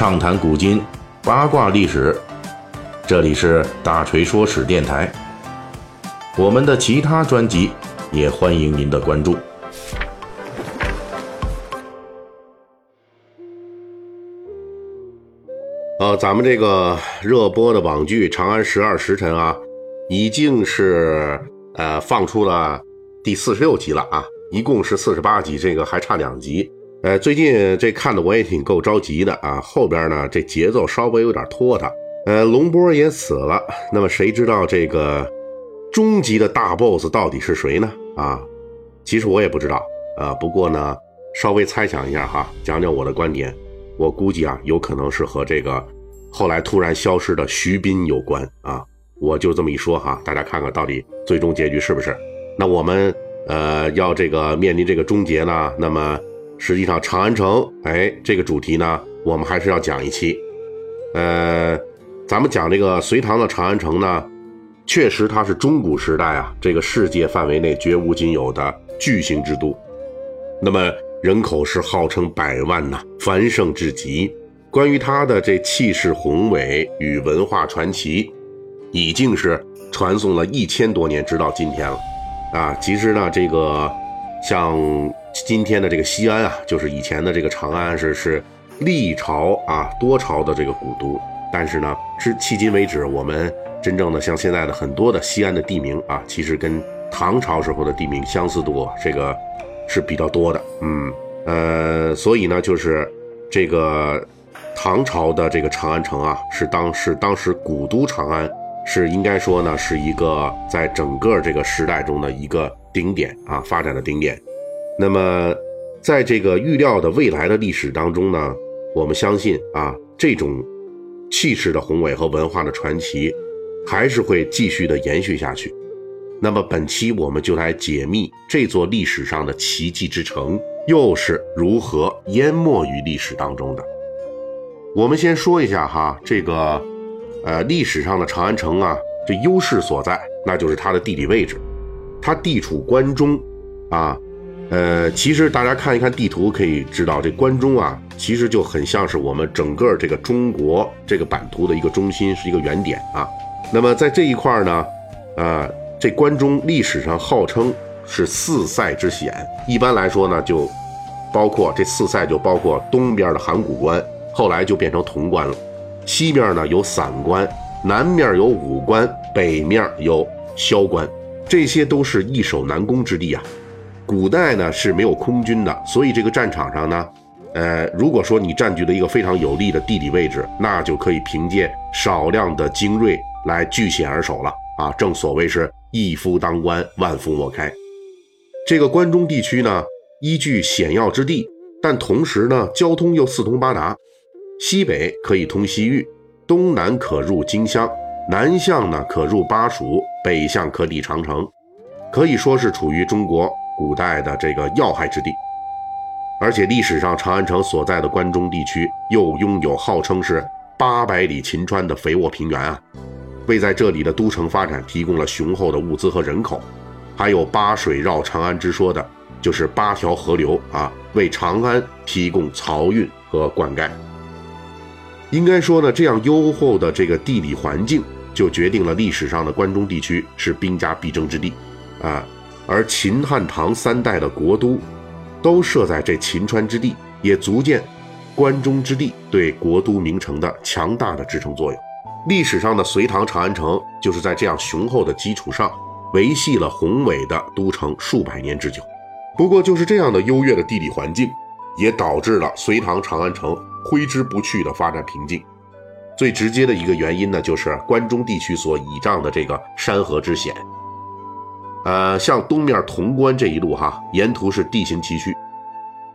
畅谈古今，八卦历史。这里是大锤说史电台。我们的其他专辑也欢迎您的关注。呃，咱们这个热播的网剧《长安十二时辰》啊，已经是呃放出了第四十六集了啊，一共是四十八集，这个还差两集。呃，最近这看的我也挺够着急的啊，后边呢这节奏稍微有点拖沓。呃，龙波也死了，那么谁知道这个终极的大 boss 到底是谁呢？啊，其实我也不知道啊，不过呢，稍微猜想一下哈，讲讲我的观点，我估计啊，有可能是和这个后来突然消失的徐斌有关啊，我就这么一说哈，大家看看到底最终结局是不是？那我们呃要这个面临这个终结呢，那么。实际上，长安城，哎，这个主题呢，我们还是要讲一期。呃，咱们讲这个隋唐的长安城呢，确实它是中古时代啊，这个世界范围内绝无仅有的巨型之都。那么人口是号称百万呐，繁盛至极。关于它的这气势宏伟与文化传奇，已经是传颂了一千多年，直到今天了。啊，其实呢，这个像。今天的这个西安啊，就是以前的这个长安，是是历朝啊多朝的这个古都。但是呢，至迄今为止，我们真正的像现在的很多的西安的地名啊，其实跟唐朝时候的地名相似度这个是比较多的。嗯呃，所以呢，就是这个唐朝的这个长安城啊，是当是当时古都长安，是应该说呢，是一个在整个这个时代中的一个顶点啊，发展的顶点。那么，在这个预料的未来的历史当中呢，我们相信啊，这种气势的宏伟和文化的传奇，还是会继续的延续下去。那么本期我们就来解密这座历史上的奇迹之城，又是如何淹没于历史当中的。我们先说一下哈，这个呃历史上的长安城啊，这优势所在，那就是它的地理位置，它地处关中啊。呃，其实大家看一看地图，可以知道这关中啊，其实就很像是我们整个这个中国这个版图的一个中心，是一个原点啊。那么在这一块呢，呃，这关中历史上号称是四塞之险，一般来说呢，就包括这四塞，就包括东边的函谷关，后来就变成潼关了；西面呢有散关，南面有武关，北面有萧关，这些都是易守难攻之地啊。古代呢是没有空军的，所以这个战场上呢，呃，如果说你占据了一个非常有利的地理位置，那就可以凭借少量的精锐来据险而守了啊！正所谓是一夫当关，万夫莫开。这个关中地区呢，依据险要之地，但同时呢，交通又四通八达，西北可以通西域，东南可入荆襄，南向呢可入巴蜀，北向可抵长城，可以说是处于中国。古代的这个要害之地，而且历史上长安城所在的关中地区又拥有号称是八百里秦川的肥沃平原啊，为在这里的都城发展提供了雄厚的物资和人口。还有八水绕长安之说的，就是八条河流啊，为长安提供漕运和灌溉。应该说呢，这样优厚的这个地理环境，就决定了历史上的关中地区是兵家必争之地啊。而秦汉唐三代的国都，都设在这秦川之地，也足见关中之地对国都名城的强大的支撑作用。历史上的隋唐长安城，就是在这样雄厚的基础上，维系了宏伟的都城数百年之久。不过，就是这样的优越的地理环境，也导致了隋唐长安城挥之不去的发展瓶颈。最直接的一个原因呢，就是关中地区所倚仗的这个山河之险。呃，像东面潼关这一路哈，沿途是地形崎岖，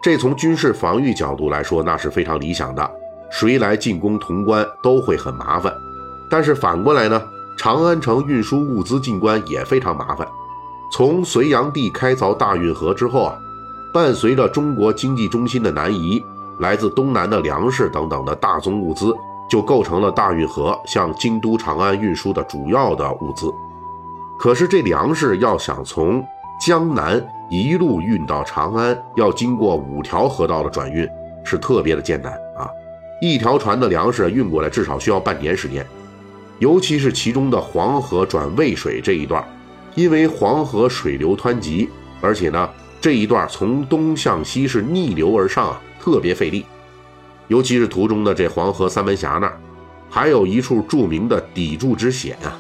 这从军事防御角度来说，那是非常理想的。谁来进攻潼关都会很麻烦。但是反过来呢，长安城运输物资进关也非常麻烦。从隋炀帝开凿大运河之后啊，伴随着中国经济中心的南移，来自东南的粮食等等的大宗物资，就构成了大运河向京都长安运输的主要的物资。可是这粮食要想从江南一路运到长安，要经过五条河道的转运，是特别的艰难啊。一条船的粮食运过来至少需要半年时间。尤其是其中的黄河转渭水这一段，因为黄河水流湍急，而且呢这一段从东向西是逆流而上啊，特别费力。尤其是途中的这黄河三门峡那儿，还有一处著名的砥柱之险啊。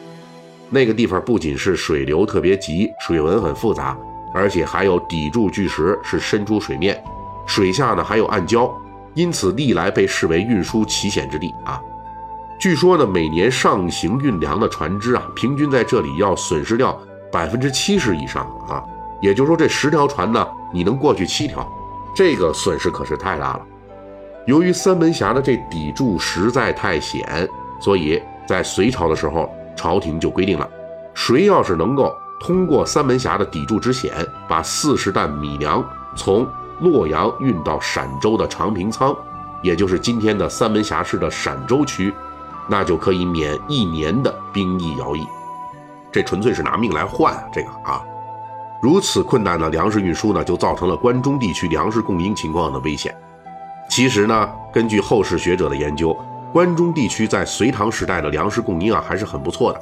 那个地方不仅是水流特别急，水文很复杂，而且还有砥柱巨石是伸出水面，水下呢还有暗礁，因此历来被视为运输奇险之地啊。据说呢，每年上行运粮的船只啊，平均在这里要损失掉百分之七十以上啊。也就是说，这十条船呢，你能过去七条，这个损失可是太大了。由于三门峡的这砥柱实在太险，所以在隋朝的时候，朝廷就规定了，谁要是能够通过三门峡的砥柱之险，把四十担米粮从洛阳运到陕州的长平仓，也就是今天的三门峡市的陕州区。那就可以免一年的兵役徭役，这纯粹是拿命来换啊！这个啊，如此困难的粮食运输呢，就造成了关中地区粮食供应情况的危险。其实呢，根据后世学者的研究，关中地区在隋唐时代的粮食供应啊还是很不错的。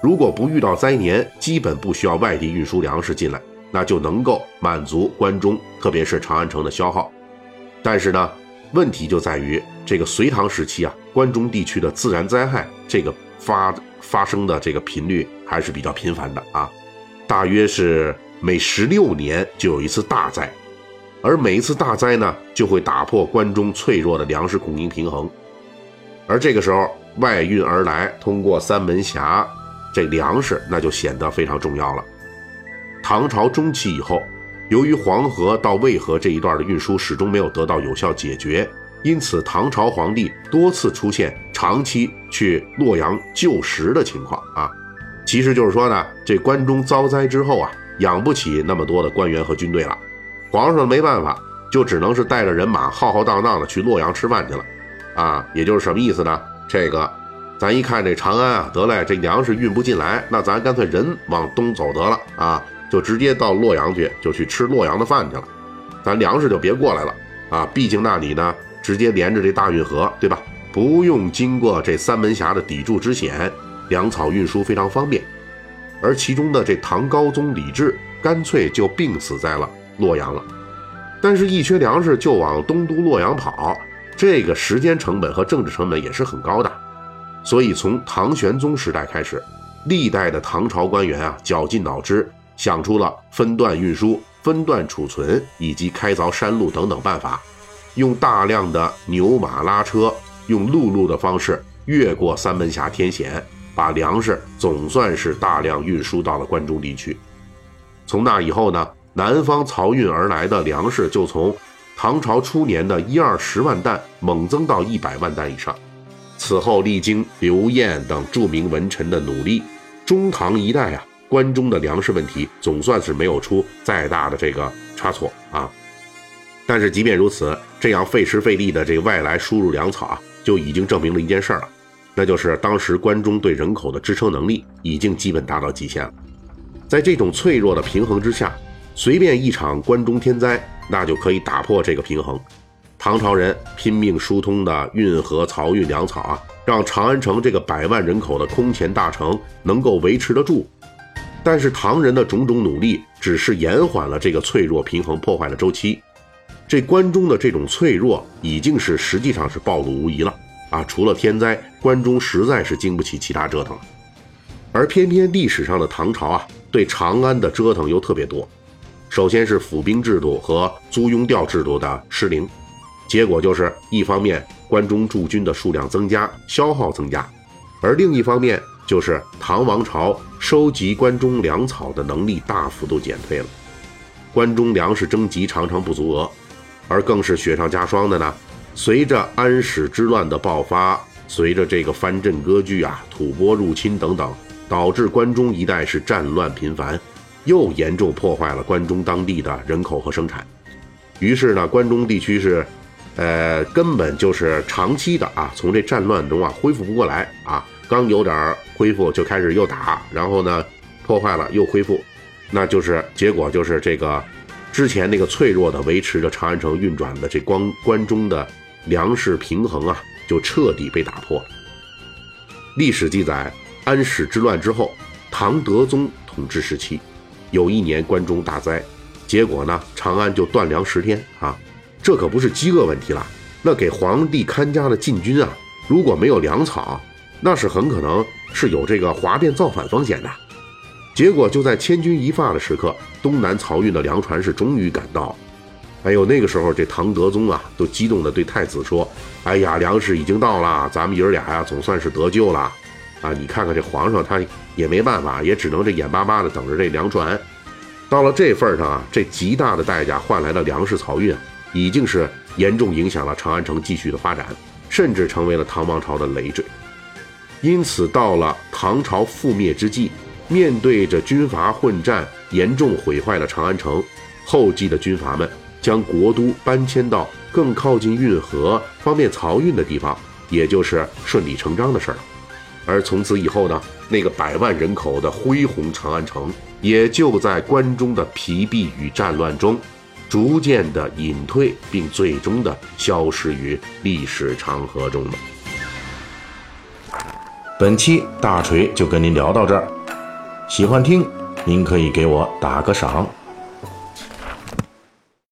如果不遇到灾年，基本不需要外地运输粮食进来，那就能够满足关中，特别是长安城的消耗。但是呢，问题就在于这个隋唐时期啊。关中地区的自然灾害，这个发发生的这个频率还是比较频繁的啊，大约是每十六年就有一次大灾，而每一次大灾呢，就会打破关中脆弱的粮食供应平衡，而这个时候外运而来，通过三门峡，这粮食那就显得非常重要了。唐朝中期以后，由于黄河到渭河这一段的运输始终没有得到有效解决。因此，唐朝皇帝多次出现长期去洛阳救食的情况啊，其实就是说呢，这关中遭灾之后啊，养不起那么多的官员和军队了，皇上没办法，就只能是带着人马浩浩荡荡的去洛阳吃饭去了，啊，也就是什么意思呢？这个，咱一看这长安啊，得嘞，这粮食运不进来，那咱干脆人往东走得了啊，就直接到洛阳去，就去吃洛阳的饭去了，咱粮食就别过来了啊，毕竟那里呢。直接连着这大运河，对吧？不用经过这三门峡的砥柱之险，粮草运输非常方便。而其中的这唐高宗李治，干脆就病死在了洛阳了。但是，一缺粮食就往东都洛阳跑，这个时间成本和政治成本也是很高的。所以，从唐玄宗时代开始，历代的唐朝官员啊，绞尽脑汁想出了分段运输、分段储存以及开凿山路等等办法。用大量的牛马拉车，用陆路的方式越过三门峡天险，把粮食总算是大量运输到了关中地区。从那以后呢，南方漕运而来的粮食就从唐朝初年的一二十万担猛增到一百万担以上。此后历经刘晏等著名文臣的努力，中唐一代啊，关中的粮食问题总算是没有出再大的这个差错啊。但是即便如此，这样费时费力的这个外来输入粮草啊，就已经证明了一件事儿了，那就是当时关中对人口的支撑能力已经基本达到极限了。在这种脆弱的平衡之下，随便一场关中天灾，那就可以打破这个平衡。唐朝人拼命疏通的运河漕运粮草啊，让长安城这个百万人口的空前大城能够维持得住。但是唐人的种种努力，只是延缓了这个脆弱平衡破坏的周期。这关中的这种脆弱已经是实际上是暴露无遗了啊！除了天灾，关中实在是经不起其他折腾了。而偏偏历史上的唐朝啊，对长安的折腾又特别多。首先是府兵制度和租庸调制度的失灵，结果就是一方面关中驻军的数量增加，消耗增加；而另一方面就是唐王朝收集关中粮草的能力大幅度减退了，关中粮食征集常常不足额。而更是雪上加霜的呢。随着安史之乱的爆发，随着这个藩镇割据啊、吐蕃入侵等等，导致关中一带是战乱频繁，又严重破坏了关中当地的人口和生产。于是呢，关中地区是，呃，根本就是长期的啊，从这战乱中啊恢复不过来啊。刚有点恢复，就开始又打，然后呢，破坏了又恢复，那就是结果就是这个。之前那个脆弱的维持着长安城运转的这关关中的粮食平衡啊，就彻底被打破了。历史记载，安史之乱之后，唐德宗统治时期，有一年关中大灾，结果呢，长安就断粮十天啊！这可不是饥饿问题了，那给皇帝看家的禁军啊，如果没有粮草，那是很可能是有这个哗变造反风险的。结果就在千钧一发的时刻，东南漕运的粮船是终于赶到。哎呦，那个时候这唐德宗啊，都激动地对太子说：“哎呀，粮食已经到了，咱们爷儿俩呀，总算是得救了。啊，你看看这皇上，他也没办法，也只能这眼巴巴的等着这粮船。到了这份上啊，这极大的代价换来的粮食漕运，已经是严重影响了长安城继续的发展，甚至成为了唐王朝的累赘。因此，到了唐朝覆灭之际，面对着军阀混战严重毁坏了长安城，后继的军阀们。将国都搬迁到更靠近运河、方便漕运的地方，也就是顺理成章的事儿了。而从此以后呢，那个百万人口的恢宏长安城，也就在关中的疲弊与战乱中，逐渐的隐退，并最终的消失于历史长河中了。本期大锤就跟您聊到这儿，喜欢听，您可以给我打个赏。